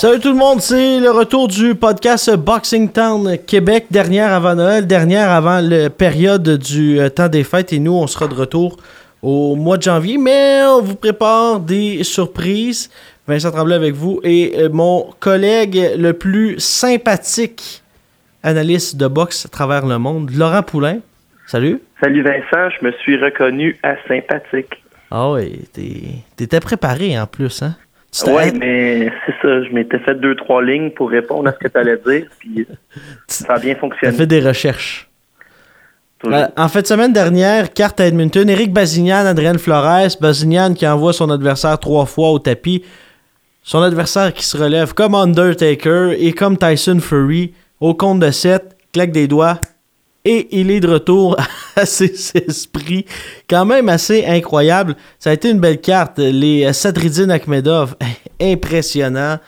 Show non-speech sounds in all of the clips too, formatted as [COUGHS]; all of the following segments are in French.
Salut tout le monde, c'est le retour du podcast Boxing Town Québec, dernière avant Noël, dernière avant la période du euh, temps des fêtes et nous on sera de retour au mois de janvier, mais on vous prépare des surprises. Vincent Tremblay avec vous et euh, mon collègue le plus sympathique analyste de boxe à travers le monde, Laurent Poulain. Salut. Salut Vincent, je me suis reconnu à sympathique. Ah oui, t'étais préparé en plus, hein? Oui, mais c'est ça. Je m'étais fait deux, trois lignes pour répondre à ce que tu allais dire, puis [LAUGHS] ça a bien fonctionné. Tu fait des recherches. Euh, en fait, semaine dernière, carte à Edmonton, Eric Bazignan, Adrien Flores, Bazignan qui envoie son adversaire trois fois au tapis, son adversaire qui se relève comme Undertaker et comme Tyson Fury au compte de 7, claque des doigts, et il est de retour à [LAUGHS] ses esprits. Quand même assez incroyable. Ça a été une belle carte. Les Sadridine Akhmedov, [LAUGHS] impressionnant.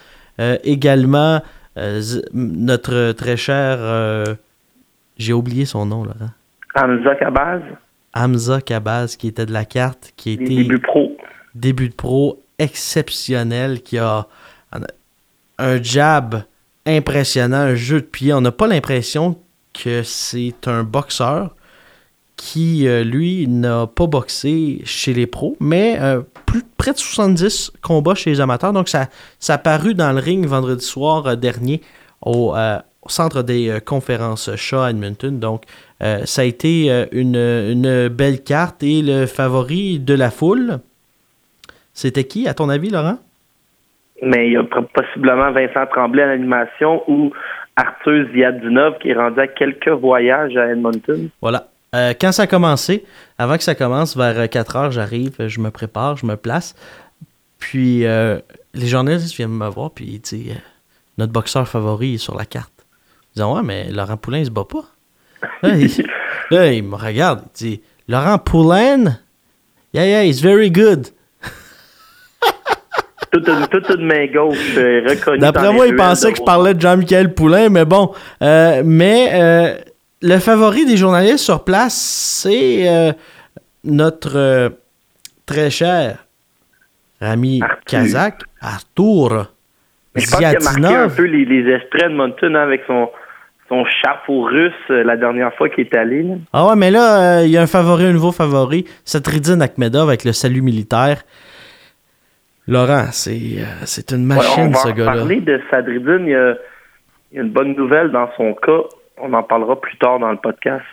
Euh, également, euh, notre très cher. Euh, j'ai oublié son nom, Laurent. Hamza Kabaz. Hamza Kabaz, qui était de la carte, qui était. Début pro. Début de pro exceptionnel, qui a un jab impressionnant, un jeu de pied. On n'a pas l'impression que c'est un boxeur qui, euh, lui, n'a pas boxé chez les pros, mais euh, plus près de 70 combats chez les amateurs. Donc, ça, ça a paru dans le ring vendredi soir euh, dernier au, centre des conférences Shaw à Edmonton. Donc, ça a été une, une, belle carte et le favori de la foule, c'était qui, à ton avis, Laurent? Mais il y a possiblement Vincent Tremblay à l'animation ou Arthur Ziadinov qui est rendu à quelques voyages à Edmonton. Voilà. Euh, quand ça a commencé, avant que ça commence, vers 4 heures, j'arrive, je me prépare, je me place. Puis euh, les journalistes viennent me voir, puis ils disent euh, Notre boxeur favori est sur la carte. Ils disent Ouais, mais Laurent Poulain, il se bat pas. là, il, [LAUGHS] me regarde, il dit Laurent Poulain? Yeah, yeah, he's very good [LAUGHS] toute, une, toute une main gauche euh, reconnue. D'après moi, il pensait que je parlais de Jean-Michel Poulain, mais bon. Euh, mais euh, le favori des journalistes sur place, c'est notre très cher ami kazakh, Arthur je pense qu'il a marqué un peu les, les de Mountain avec son, son chapeau russe la dernière fois qu'il est allé. Ah ouais, mais là, il y a un favori, un nouveau favori. Satridine Akhmedov avec le salut militaire. Laurent, c'est, euh, c'est une machine, ce gars-là. On va parler de Sadridine. Il y, a, une bonne nouvelle dans son cas. On en parlera plus tard dans le podcast.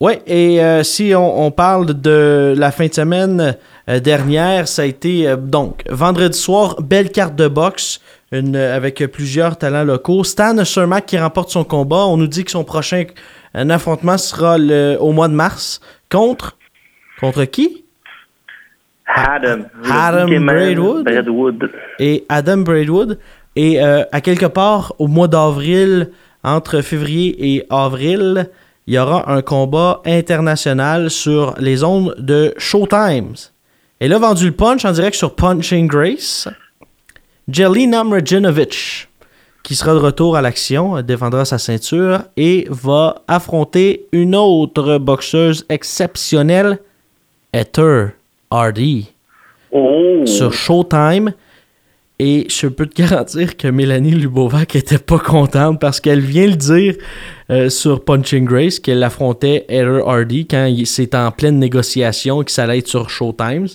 Oui, et euh, si on, parle de la fin de semaine euh, dernière, ça a été donc vendredi soir, belle carte de boxe une, avec plusieurs talents locaux. Stan Shermack qui remporte son combat. On nous dit que son prochain affrontement sera le, au mois de mars contre? Contre qui? Adam. Adam Braidwood. Et Adam Braidwood. Et euh, à quelque part, au mois d'avril, entre février et avril, il y aura un combat international sur les ondes de Showtimes. Et là, vendu le punch en direct sur Punching Grace, Jelena Mrajinovic, qui sera de retour à l'action, défendra sa ceinture et va affronter une autre boxeuse exceptionnelle, Ether Hardy oh. sur Showtime. Et je peux te [LAUGHS] garantir que Mélanie Lubovac était pas contente parce qu'elle vient le dire euh, sur Punching Grace qu'elle affrontait Heather Hardy quand c'est en pleine négociation et que ça allait être sur Showtime.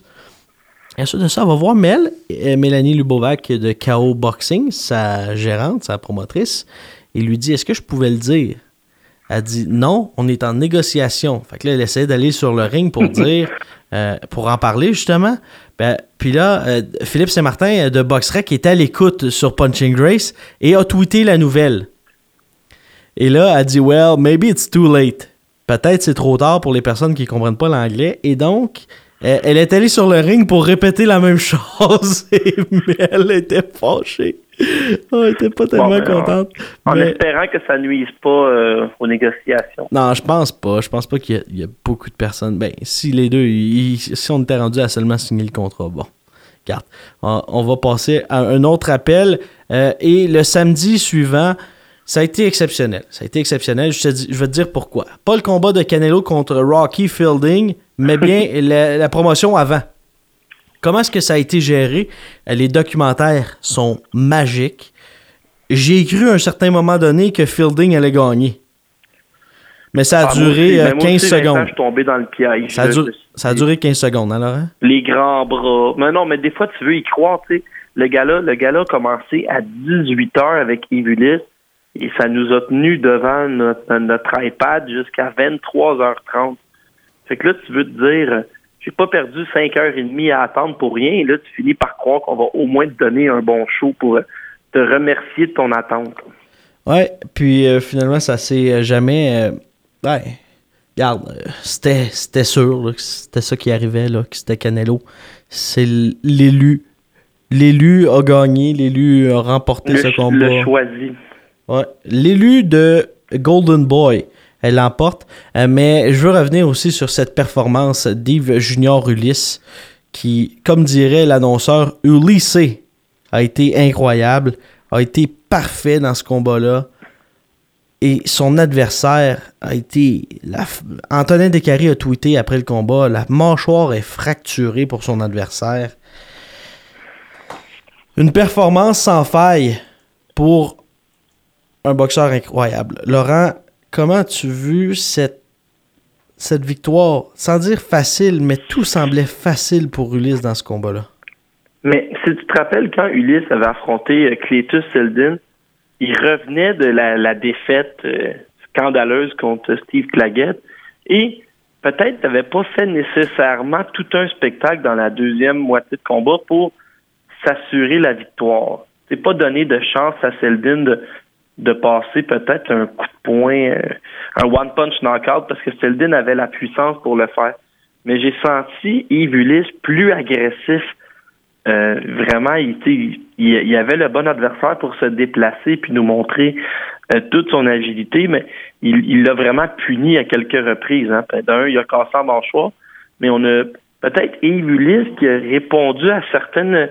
Ensuite de ça, on va voir Mel, euh, Mélanie Lubovac de KO Boxing, sa gérante, sa promotrice, et lui dit Est-ce que je pouvais le dire? Elle dit Non, on est en négociation. Fait que là, elle essaie d'aller sur le ring pour [LAUGHS] dire euh, pour en parler justement. Ben, puis là, euh, Philippe Saint-Martin euh, de BoxRec est à l'écoute sur Punching Grace et a tweeté la nouvelle. Et là, elle dit Well, maybe it's too late. Peut-être c'est trop tard pour les personnes qui comprennent pas l'anglais. Et donc, elle, elle est allée sur le ring pour répéter la même [LAUGHS] chose. mais elle était fâchée. Oh, elle était pas tellement ben, contente. En Mais- espérant que ça nuise pas euh, aux négociations. Non, je pense pas. Je pense pas qu'il y, y a beaucoup de personnes. Ben, si les deux, ils- si on était rendu à seulement signer le contrat, bon. Regarde, on, on va passer à un autre appel. Euh, et le samedi suivant, ça a été exceptionnel. Ça a été exceptionnel. Je, te dis- je vais te dire pourquoi. Pas le combat de Canelo contre Rocky Fielding, mais bien [LAUGHS] la, la promotion avant. Comment est-ce que ça a été géré? Euh, Les documentaires sont magiques. J'ai cru à un certain moment donné que Fielding allait gagner. Mais ça a Ah, moi duré aussi, euh, ben, moi 15 aussi, Vincent, secondes. Je suis tombé dans le piège. Ça a, dur- ça duré 15 secondes, alors, hein? Les grands bras. Mais non, mais des fois, tu veux y croire, tu sais. Le gars-là, le gars-là a commencé à 18 heures avec Ulysse et ça nous a tenus devant notre, notre iPad jusqu'à 23h30. Fait que là, tu veux te dire, j'ai pas perdu 5h30 à attendre pour rien. Et là, tu finis par croire qu'on va au moins te donner un bon show pour euh, te remercier de ton attente. Ouais, puis euh, finalement, ça s'est euh, jamais. euh, ouais, regarde, euh, c'était, c'était sûr là, que c'était ça qui arrivait, là, que c'était Canelo. C'est l'élu. L'élu a gagné, l'élu a remporté Le, ce combat. le choisi. Ouais. L'élu de Golden Boy, elle l'emporte. Euh, mais je veux revenir aussi sur cette performance d'Yves Junior Ulysse, qui, comme dirait l'annonceur, Ulysse a été incroyable, a été parfait dans ce combat-là. Et son adversaire a été. La, Antonin Descaries a tweeté après le combat la mâchoire est fracturée pour son adversaire. Une performance sans faille pour un boxeur incroyable. Laurent, comment as-tu vu cette, victoire? Sans dire facile, mais tout semblait facile pour Ulysse dans ce combat-là. Mais si tu te rappelles, quand Ulysse avait affronté euh, Cletus Seldin, il revenait de la, la défaite euh, scandaleuse contre Steve Claggett et peut-être n'avait pas fait nécessairement tout un spectacle dans la deuxième moitié de combat pour s'assurer la victoire. C'est pas donné de chance à Seldin de, de passer peut-être un coup de poing, euh, un one-punch knockout parce que Seldin avait la puissance pour le faire. Mais j'ai senti Yves Ulysse plus agressif euh, vraiment, il, il, il avait le bon adversaire pour se déplacer puis nous montrer euh, toute son agilité, mais il l'a vraiment puni à quelques reprises. Hein. D'un, il a cassé en mâchoire, mais on a peut-être Yves Ulysse qui a répondu à certaines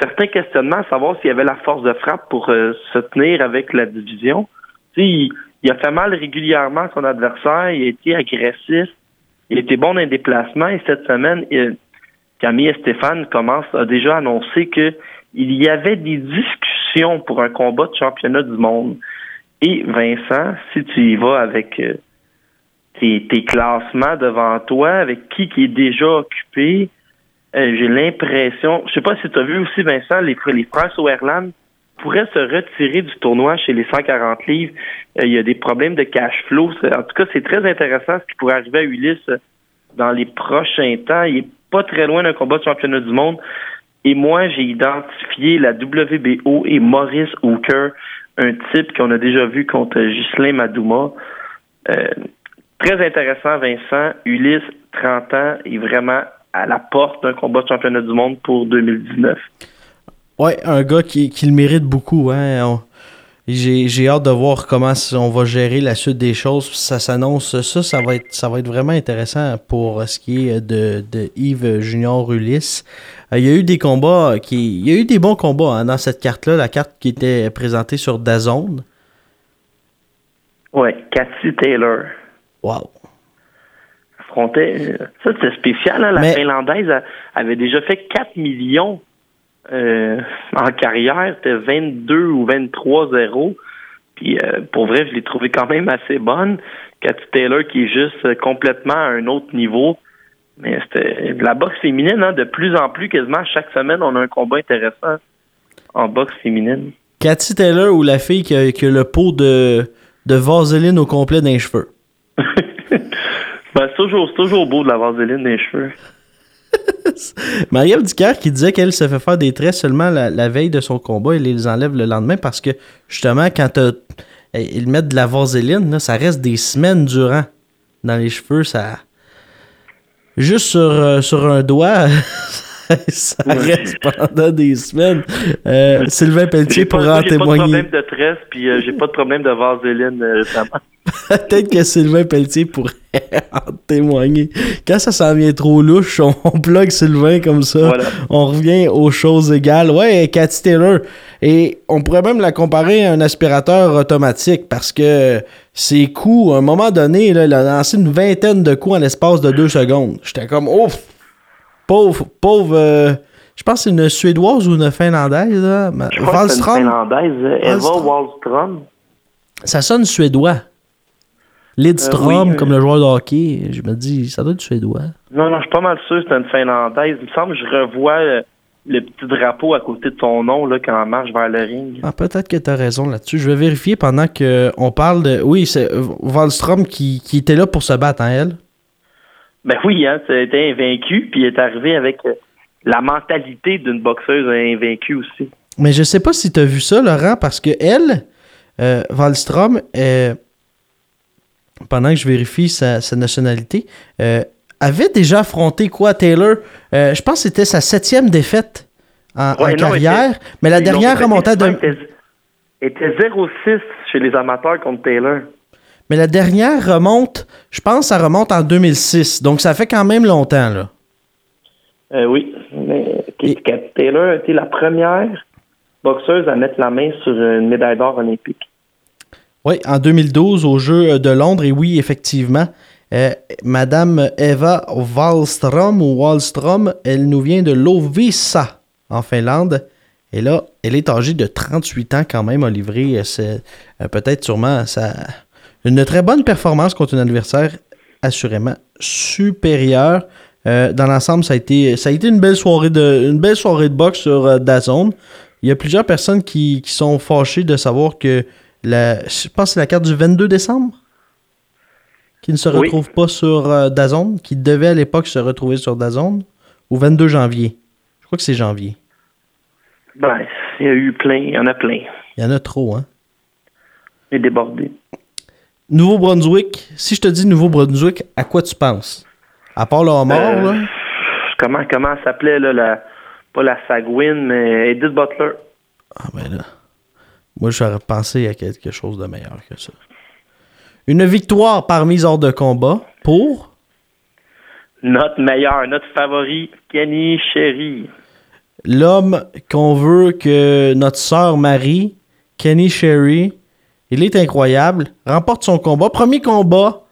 certains questionnements, à savoir s'il avait la force de frappe pour euh, se tenir avec la division. Il, il a fait mal régulièrement à son adversaire, il a été agressif, il était bon dans les déplacements et cette semaine, il- Camille et Stéphane commencent a déjà annoncé que il y avait des discussions pour un combat de championnat du monde. Et Vincent, si tu y vas avec euh, tes, tes classements devant toi, avec qui qui est déjà occupé, j'ai l'impression, je sais pas si tu as vu aussi Vincent, les, les frères Sauerland pourraient se retirer du tournoi chez les 140 livres. Euh, il y a des problèmes de cash flow. En tout cas, c'est très intéressant ce qui pourrait arriver à Ulysse euh, dans les prochains temps. Il est pas très loin d'un combat de championnat du monde. Et moi, j'ai identifié la WBO et Maurice Hooker, un type qu'on a déjà vu contre Ghislain Madouma. Euh, très intéressant, Vincent. Ulysse, 30 ans, est vraiment à la porte d'un combat de championnat du monde pour 2019. Ouais, un gars qui, qui le mérite beaucoup. Hein. On- J'ai, j'ai hâte de voir comment on va gérer la suite des choses. Ça s'annonce, ça, ça va être, ça va être vraiment intéressant pour ce qui est de, de Yves Junior Ulysse. Euh, il y a eu des combats qui, il y a eu des bons combats hein, dans cette carte-là, la carte qui était présentée sur Dazone. Ouais, Cathy Taylor Wow. Ça, c'est spécial. Hein? La Mais- Finlandaise a- avait déjà fait 4 millions euh, en carrière. C'était 22 ou 23-0. Puis euh, pour vrai, je l'ai trouvé quand même assez bonne. Cathy Taylor qui est juste euh, complètement à un autre niveau. Mais c'était de la boxe féminine, hein, de plus en plus, quasiment chaque semaine, on a un combat intéressant en boxe féminine. Cathy Taylor ou la fille qui a, qui a le pot de, de vaseline au complet dans les cheveux. Ben, c'est toujours, beau de la vaseline des cheveux. [LAUGHS] Marie-Ève Dicker qui disait qu'elle se fait faire des traits seulement la, veille de son combat et les enlève le lendemain parce que justement, quand eh, ils mettent de la vaseline, là, ça reste des semaines durant dans les cheveux. Ça... Juste sur, euh, sur un doigt, [LAUGHS] [LAUGHS] ça reste pendant des semaines. Euh, Sylvain Pelletier pourra en j'ai pas de témoigner. problème de tresse, puis euh, j'ai pas de problème de vaseline euh, récemment. [LAUGHS] Peut-être que Sylvain Pelletier pourrait [LAUGHS] en témoigner. Quand ça s'en vient trop louche, on, on plug Sylvain comme ça. Voilà. On revient aux choses égales. Ouais, Cathy Taylor. Et on pourrait même la comparer à un aspirateur automatique parce que ses coups, à un moment donné, là, il a lancé une vingtaine de coups en l'espace de deux secondes. J'étais comme, ouf! Pauvre, pauvre. euh, je pense que c'est une Suédoise ou une Finlandaise. Là. Je crois que c'est une finlandaise, euh, Eva Wallström. Ça sonne suédois. Lidstrom, Euh, oui, comme le joueur de hockey. Je me dis, ça doit être suédois. Non, non, je suis pas mal sûr que c'est une finlandaise. Il me semble que je revois le petit drapeau à côté de son nom là, quand on marche vers le ring. Ah, peut-être que tu as raison là-dessus. Je vais vérifier pendant qu'on parle de. Oui, c'est Wallström qui, qui était là pour se battre, hein, elle? Ben oui, hein, c'était invaincu, puis il est arrivé avec euh, la mentalité d'une boxeuse invaincue aussi. Mais je sais pas si tu as vu ça, Laurent, parce que elle, euh, Wallström, euh, pendant que je vérifie sa, sa nationalité, euh, avait déjà affronté quoi, Taylor? Je pense que c'était sa septième défaite en, non, carrière, était- mais la dernière fait remontait était, était 0-6 chez les amateurs contre Taylor. Mais la dernière remonte, je pense, ça remonte en 2006. Donc ça fait quand même longtemps, là. Euh, oui, mais Et- Kat Taylor a été la première boxeuse à mettre la main sur une médaille d'or olympique. Oui, en 2012 aux Jeux de Londres. Et oui, effectivement, euh, Madame Eva Wallström ou Wallström, elle nous vient de Lovisa en Finlande. Et là, elle est âgée de 38 ans quand même, a livré euh, c'est, euh, peut-être sûrement sa, une très bonne performance contre un adversaire assurément supérieur. Euh, dans l'ensemble, ça a été ça a été une belle soirée de une belle soirée de boxe sur euh, DAZN. Il y a plusieurs personnes qui, qui sont fâchées de savoir que la, je pense que c'est la carte du 22 décembre qui ne se Oui. retrouve pas sur euh, DAZN, qui devait à l'époque se retrouver sur DAZN, ou 22 janvier. Je crois que c'est janvier. Ben, il y a eu plein, il y en a plein. Il y en a trop, hein. Il est débordé. Nouveau-Brunswick, si je te dis Nouveau-Brunswick, à quoi tu penses? À part le homard, Euh, là? Comment, comment s'appelait, là, la, pas la Sagouin, mais Edith Butler. Ah ben là. Moi, j'aurais pensé à quelque chose de meilleur que ça. Une victoire par mise hors de combat pour? Notre meilleur, notre favori, Kenny Sherry. l'homme qu'on veut que notre sœur Marie, Kenny Sherry, il est incroyable, remporte son combat. Premier combat,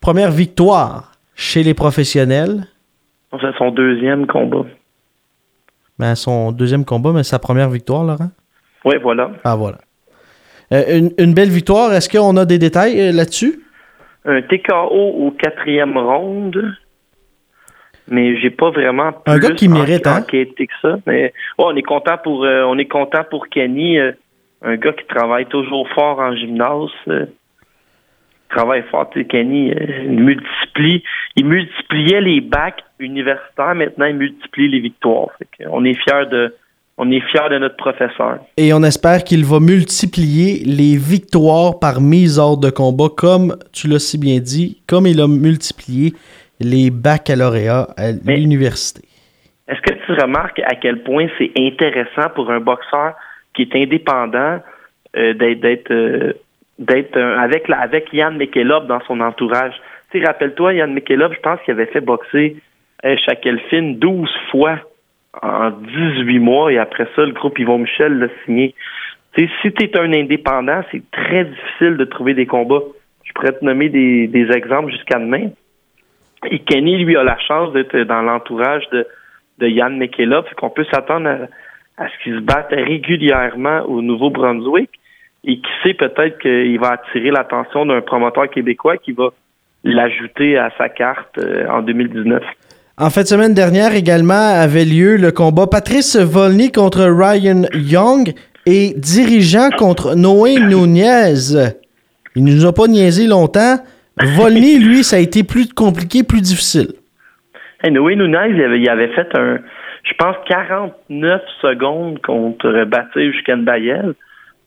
première victoire chez les professionnels. C'est son deuxième combat. Ben, son deuxième combat, mais sa première victoire, Laurent. Oui, voilà. Ah, voilà. Euh, une, une belle victoire. Est-ce qu'on a des détails euh, là-dessus? Un TKO au quatrième ronde. Mais j'ai pas vraiment plus Un gars qui mérite, hein? que ça. Mais ouais, on est content pour euh, on est content pour Kenny, un gars qui travaille toujours fort en gymnase. euh, travaille fort, tu sais, Kenny, euh, il multiplie, il multipliait les bacs universitaires, maintenant il multiplie les victoires. On est fiers de on est fiers de notre professeur. Et on espère qu'il va multiplier les victoires par mise hors de combat, comme tu l'as si bien dit, comme il a multiplié les baccalauréats à l'université. Est-ce que tu remarques à quel point c'est intéressant pour un boxeur qui est indépendant euh, d'être euh, avec la, avec Yann dans son entourage? Tu rappelle-toi, Yann McKellop, je pense qu'il avait fait boxer euh, Shackleton 12 fois en 18 mois et après ça, le groupe Yvon Michel l'a signé. Si tu es un indépendant, c'est très difficile de trouver des combats. Je pourrais te nommer des, exemples jusqu'à demain. Et Kenny, lui, a la chance d'être dans l'entourage de, de Yann McKellop, fait qu'on peut s'attendre à, à ce qu'il se batte régulièrement au Nouveau-Brunswick. Et qui sait peut-être qu'il va attirer l'attention d'un promoteur québécois qui va l'ajouter à sa carte euh, en 2019. En fin de semaine dernière également avait lieu le combat Patrice Volny contre Ryan Young et dirigeant contre Noé Nunez. Il nous a pas niaisé longtemps. Volny, lui, ça a été plus compliqué, plus difficile. Hey, Noé Nunez, il avait, il avait fait un, je pense, 49 secondes contre Baptiste Jukenbayel.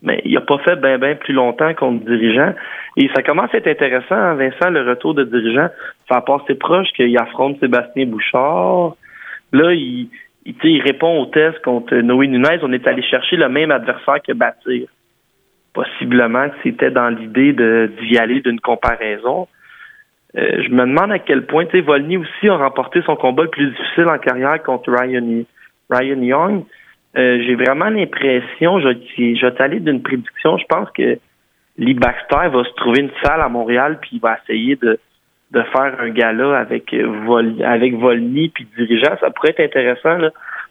mais il n'a pas fait bien ben plus longtemps contre dirigeant. Et ça commence à être intéressant, hein, Vincent, le retour de dirigeant. Ça a passé proche qu'il affronte Sébastien Bouchard. Là, il, répond au test contre Noé Nunez. On est allé chercher le même adversaire que Bâtir. Possiblement que c'était dans l'idée d'y aller d'une comparaison. Euh, je me demande à quel point, tu sais, Volny aussi a remporté son combat le plus difficile en carrière contre Ryan, Ryan Young. Euh, j'ai vraiment l'impression, je, je vais t'aller d'une prédiction, je pense que Lee Baxter va se trouver une salle à Montréal puis il va essayer de, de faire un gala avec Vol, avec Volny puis dirigeant. Ça pourrait être intéressant. Là.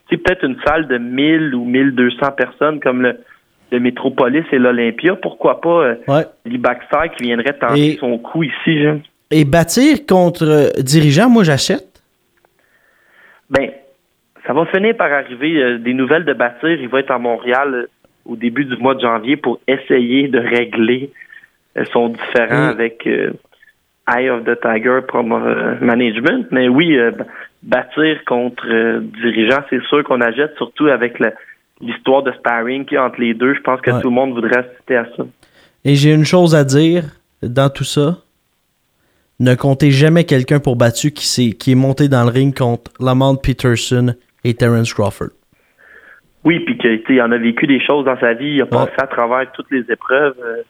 Tu peut-être une salle de 1000 ou 1200 personnes comme le, le Métropolis et l'Olympia. Pourquoi pas euh, Lee Baxter qui viendrait tenter son coup ici. Et bâtir contre dirigeant, moi j'achète. Ben, ça va finir par arriver. Euh, des nouvelles de bâtir. Il va être à Montréal euh, au début du mois de janvier pour essayer de régler euh, son différent avec Eye of the Tiger Management. Mais oui, bâtir contre dirigeant, c'est sûr qu'on achète, surtout avec l'histoire de sparring qui entre les deux. Je pense que tout le monde voudrait assister à ça. Et j'ai une chose à dire dans tout ça. Ne comptez jamais quelqu'un pour battu qui, est, qui est monté dans le ring contre Lamont Peterson et Terence Crawford. Oui, puis qu'il en a vécu des choses dans sa vie. Il a passé à travers toutes les épreuves. Euh,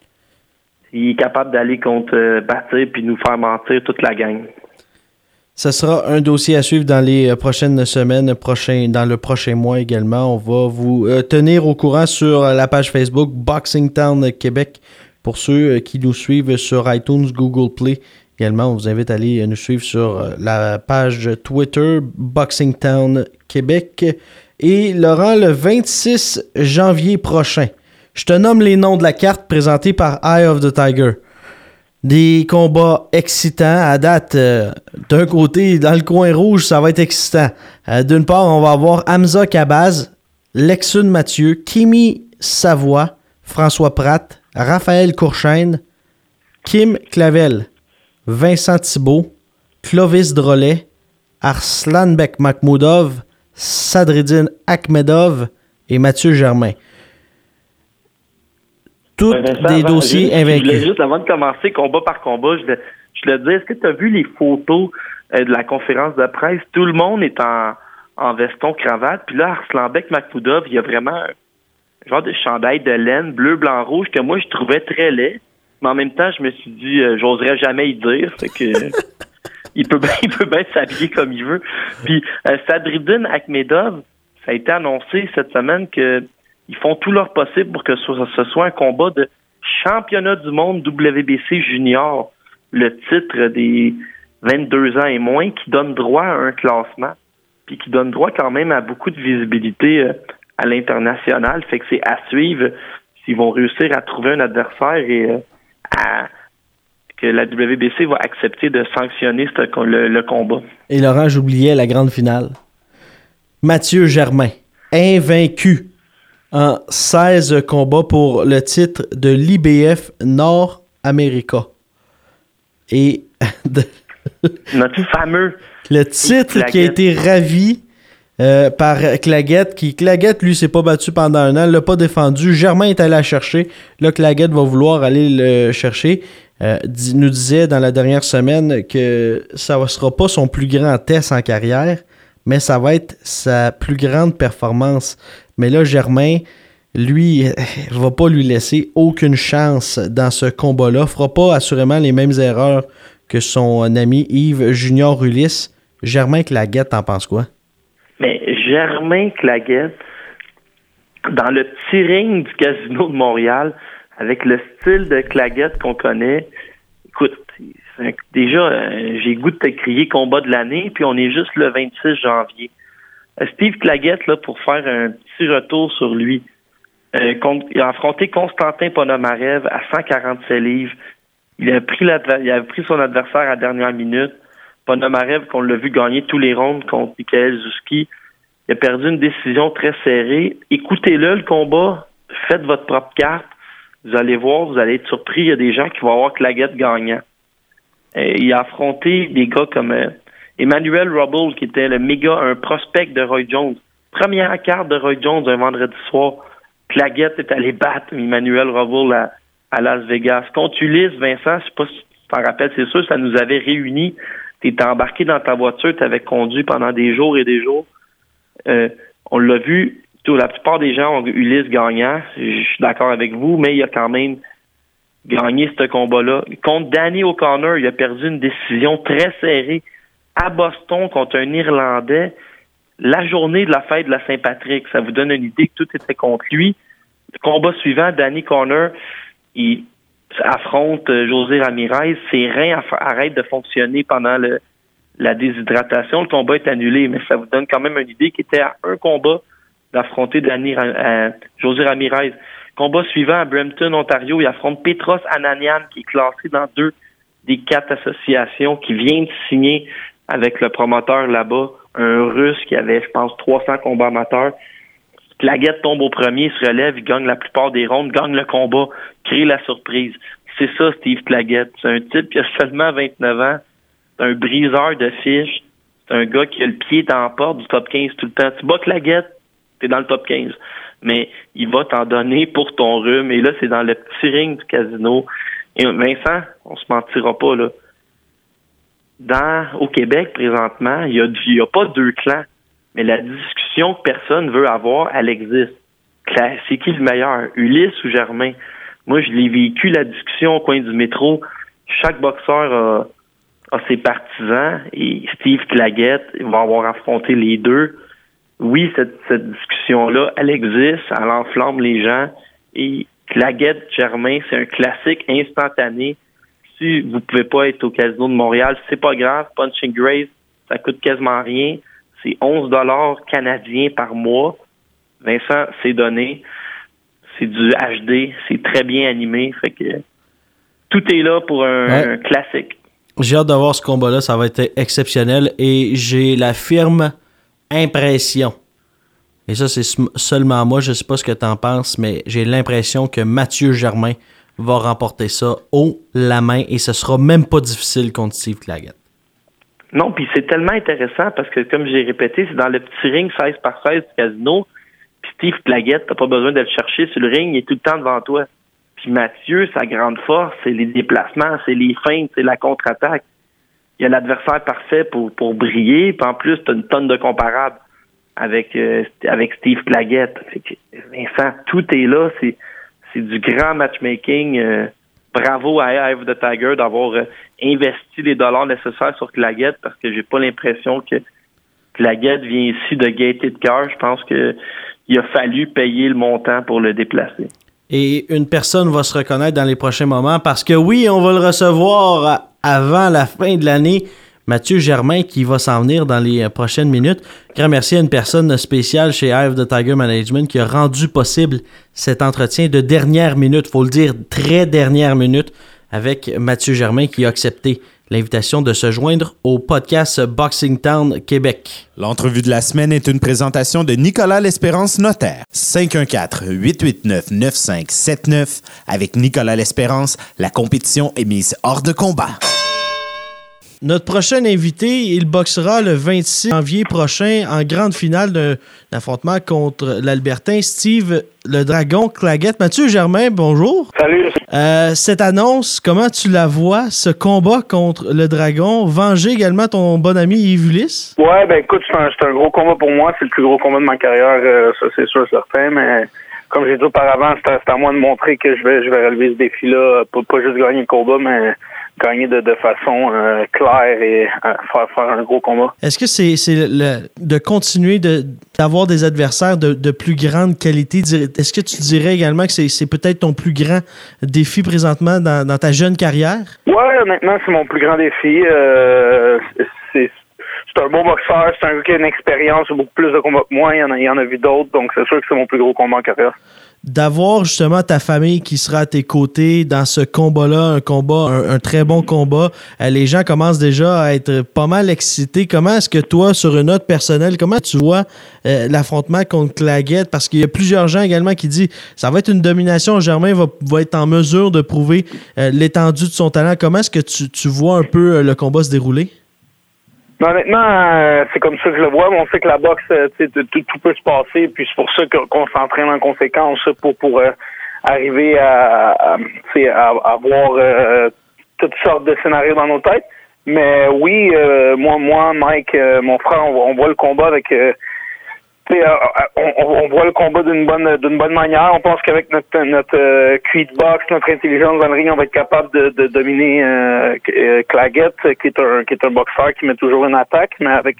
il est capable d'aller contre euh, bâtir puis nous faire mentir toute la gang. Ce sera un dossier à suivre dans les euh, prochaines semaines, prochain, dans le prochain mois également. On va vous tenir au courant sur la page Facebook Boxing Town Québec pour ceux qui nous suivent sur iTunes, Google Play Également, on vous invite à aller nous suivre sur euh, la page Twitter Boxing Town Québec. Et Laurent, le 26 janvier prochain, je te nomme les noms de la carte présentée par Eye of the Tiger. Des combats excitants. À date, euh, d'un côté, dans le coin rouge, ça va être excitant. Euh, d'une part, on va avoir Hamza Kabaz, Lexun Mathieu, Kimi Savoie, François Pratt, Raphaël Courchaine, Kim Clavel. Vincent Thibault, Clovis Drolet, Arslanbek Makhmoudov, Sadridine Akhmedov et Mathieu Germain. Tous des dossiers invaincus. juste, avant de commencer, combat par combat, je, le dis, est-ce que tu as vu les photos euh, de la conférence de presse? Tout le monde est en, en veston cravate. Puis là, Arslanbek Makhmoudov, il y a vraiment un genre de chandail de laine bleu, blanc, rouge que moi, je trouvais très laid. Mais en même temps, je me suis dit, euh, j'oserais jamais y dire. Fait que [LAUGHS] il peut bien, il peut bien s'habiller comme il veut. Puis euh, Sadridine Akhmedov, ça a été annoncé cette semaine que ils font tout leur possible pour que ce soit un combat de championnat du monde WBC junior, le titre des 22 ans et moins, qui donne droit à un classement, puis qui donne droit quand même à beaucoup de visibilité euh, à l'international. Fait que c'est à suivre s'ils vont réussir à trouver un adversaire et euh, que la WBC va accepter de sanctionner le, combat. Et Laurent, j'oubliais la grande finale. Mathieu Germain, invaincu en 16 combats pour le titre de l'IBF Nord-América. Et [LAUGHS] notre fameux le titre qui a été ravi euh, par Claguette, qui Claguette, lui, s'est pas battu pendant un an, l'a pas défendu. Germain est allé la chercher. Là, Claguette va vouloir aller le chercher. Euh, nous disait dans la dernière semaine que ça ne sera pas son plus grand test en carrière, mais ça va être sa plus grande performance. Mais là, Germain, lui, ne [LAUGHS] va pas lui laisser aucune chance dans ce combat-là. fera pas assurément les mêmes erreurs que son ami Yves Junior Ulysse. Germain Claguette, t'en penses quoi? Germain Claguette, dans le petit ring du Casino de Montréal, avec le style de Claguette qu'on connaît, écoute, déjà, euh, j'ai goût de te crier combat de l'année, puis on est juste le 26 janvier. Euh, Steve Claguette, là, pour faire un petit retour sur lui, euh, il a affronté Constantin Ponomarev à 147 livres. Il a pris, son adversaire à la dernière minute. Ponomarev, qu'on l'a vu gagner tous les rondes contre Michael Zuski, il a perdu une décision très serrée. Écoutez-le, le combat. Faites votre propre carte. Vous allez voir, vous allez être surpris. Il y a des gens qui vont avoir Claguette gagnant. Euh, il a affronté des gars comme euh, Emmanuel Rubble, qui était le méga, un prospect de Roy Jones. Première carte de Roy Jones un vendredi soir. Claguette est allé battre Emmanuel Revoul à, Las Vegas. Contre Ulysse, Vincent, je sais pas si tu t'en rappelles, c'est sûr, ça nous avait réunis. Tu étais embarqué dans ta voiture, tu avais conduit pendant des jours et des jours. Euh, on l'a vu, tout, la plupart des gens ont Ulysse gagnant. Je suis d'accord avec vous, mais il a quand même gagné ce combat-là. Contre Danny O'Connor, il a perdu une décision très serrée à Boston contre un Irlandais la journée de la fête de la Saint-Patrick. Ça vous donne une idée que tout était contre lui. Le combat suivant, Danny Corner, il affronte euh, José Ramirez. Ses reins arrêtent de fonctionner pendant le, la déshydratation. Le combat est annulé, mais ça vous donne quand même une idée qu'il était à un combat d'affronter Danny euh, José Ramirez. Combat suivant à Brampton, Ontario, il affronte Petros Ananian, qui est classé dans deux des quatre associations, qui vient de signer avec le promoteur là-bas un Russe qui avait, je pense, 300 combats amateurs. Claguette tombe au premier, se relève, il gagne la plupart des rondes, gagne le combat, crée la surprise. C'est ça, Steve Claguette. C'est un type qui a seulement 29 ans. C'est un briseur de fiches. C'est un gars qui a le pied dans la porte du top 15 tout le temps. Tu bats Claguette, t'es dans le top 15. Mais il va t'en donner pour ton rhume. Et là, c'est dans le petit ring du casino. Et Vincent, on se mentira pas, là dans, au Québec présentement, il n'y a, a, pas deux clans, mais la discussion que personne veut avoir, elle existe. C'est qui le meilleur, Ulysse ou Germain? Moi, je l'ai vécu, la discussion au coin du métro. Chaque boxeur a, a ses partisans et Steve Claguette va avoir affronté les deux. Oui, cette, cette discussion-là, elle existe, elle enflamme les gens. Et Claguette, Germain, c'est un classique instantané si vous pouvez pas être au casino de Montréal, c'est pas grave. Punching Grace, ça coûte quasiment rien. C'est 11 dollars canadiens par mois. Vincent, c'est donné. C'est du HD. C'est très bien animé. Fait que tout est là pour un, classique. J'ai hâte de voir ce combat-là. Ça va être exceptionnel. Et j'ai la firme impression. Et ça, c'est seulement moi. Je sais pas ce que tu en penses, mais j'ai l'impression que Mathieu Germain va remporter ça haut la main et ce sera même pas difficile contre Steve Claggett. Non, puis c'est tellement intéressant parce que, comme j'ai répété, c'est dans le petit ring 16 par 16 du casino. Puis Steve Claggett, t'as pas besoin de le chercher sur le ring, il est tout le temps devant toi. Puis Mathieu, sa grande force, c'est les déplacements, c'est les feintes, c'est la contre-attaque. Il y a l'adversaire parfait pour, pour briller, puis en plus, t'as une tonne de comparables avec, euh, avec Steve Claggett. Vincent, tout est là, c'est c'est du grand matchmaking. Euh, bravo à of the Tiger d'avoir euh, investi les dollars nécessaires sur Claguette parce que j'ai pas l'impression que Claguette vient ici de gated car. Je pense que il a fallu payer le montant pour le déplacer. Et une personne va se reconnaître dans les prochains moments parce que oui, on va le recevoir avant la fin de l'année. Mathieu Germain qui va s'en venir dans les euh, prochaines minutes. Grand merci à une personne spéciale chez Hive the Tiger Management qui a rendu possible cet entretien de dernière minute, faut le dire, très dernière minute, avec Mathieu Germain qui a accepté l'invitation de se joindre au podcast Boxing Town Québec. L'entrevue de la semaine est une présentation de Nicolas L'Espérance Notaire. 514-889-9579. Avec Nicolas L'Espérance, la compétition est mise hors de combat. Notre prochain invité, il boxera le 26 janvier prochain en grande finale d'un affrontement contre l'Albertain Steve le Dragon Claguette. Mathieu Germain, bonjour. Salut. Euh, cette annonce, comment tu la vois, ce combat contre le Dragon, venger également ton bon ami Yves Ulysse? Ouais, ben écoute, c'est un, gros combat pour moi. C'est le plus gros combat de ma carrière, euh, ça c'est sûr, certain, mais comme j'ai dit auparavant, c'est à, moi de montrer que je vais, je vais relever ce défi-là, pas, pas juste gagner le combat, mais gagner de, façon euh, claire et euh, faire, un gros combat. Est-ce que c'est de continuer d'avoir des adversaires de, plus grande qualité? Est-ce que tu dirais également que c'est peut-être ton plus grand défi présentement dans, ta jeune carrière? Oui, maintenant c'est mon plus grand défi. Euh, c'est un bon boxeur, c'est un qui a une expérience, beaucoup plus de combats que moi, il y en a, il y en a vu d'autres, donc c'est sûr que c'est mon plus gros combat en carrière d'avoir justement ta famille qui sera à tes côtés dans ce combat-là, un combat, un, très bon combat. Euh, les gens commencent déjà à être pas mal excités. Comment est-ce que toi, sur une note personnelle, comment tu vois euh, l'affrontement contre Claguette? Parce qu'il y a plusieurs gens également qui disent ça va être une domination. Germain va, va être en mesure de prouver euh, l'étendue de son talent. Comment est-ce que tu, tu vois un peu le combat se dérouler? Honnêtement, c'est comme ça que je le vois, on sait que la boxe, tout, tout, peut se passer, puis c'est pour ça qu'on s'entraîne en conséquence pour pour arriver à, à, à, voir toutes sortes de scénarios dans nos têtes. Mais oui, moi, moi, Mike, mon frère, on, voit le combat avec euh, on, on, voit le combat d'une bonne d'une bonne manière. On pense qu'avec notre notre euh, box, notre intelligence dans le on va être capable de, de dominer euh, euh Claggett, qui est un qui est un boxeur qui met toujours une attaque, mais avec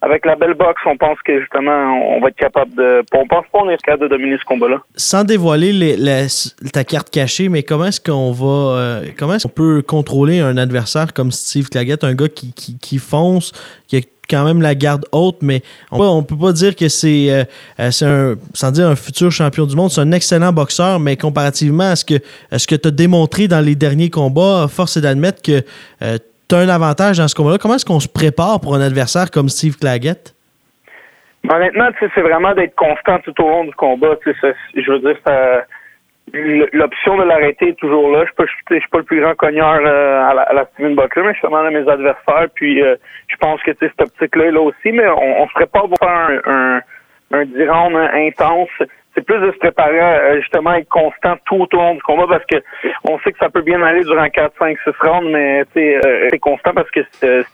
avec la belle boxe, on pense que justement, on va être capable de. On pense pas qu'on est capable de dominer ce combat-là. Sans dévoiler les, ta carte cachée, mais comment est-ce qu'on va. comment est-ce qu'on peut contrôler un adversaire comme Steve Claggett, un gars qui, qui, qui fonce, qui a quand même la garde haute, mais on, ne peut pas dire que c'est, euh, euh, c'est un, sans dire un futur champion du monde, c'est un excellent boxeur, mais comparativement à ce que, ce que tu as démontré dans les derniers combats, force est d'admettre que euh, tu as un avantage dans ce combat-là. Comment est-ce qu'on se prépare pour un adversaire comme Steve Claggett? Honnêtement, c'est vraiment d'être constant tout au long du combat. Je veux dire, ça l'option de l'arrêter est toujours là. Je ne suis, pas le plus grand cogneur euh, à, la, à, la, Steven Butler, mais je à mes adversaires. Puis euh, je pense que cette optique-là est là aussi, mais on, on se prépare pour faire un, un, un 10 intense. C'est plus de se préparer euh, justement à être constant tout au long du combat parce que on sait que ça peut bien aller durant 4, 5, 6 rounds, mais c'est constant parce que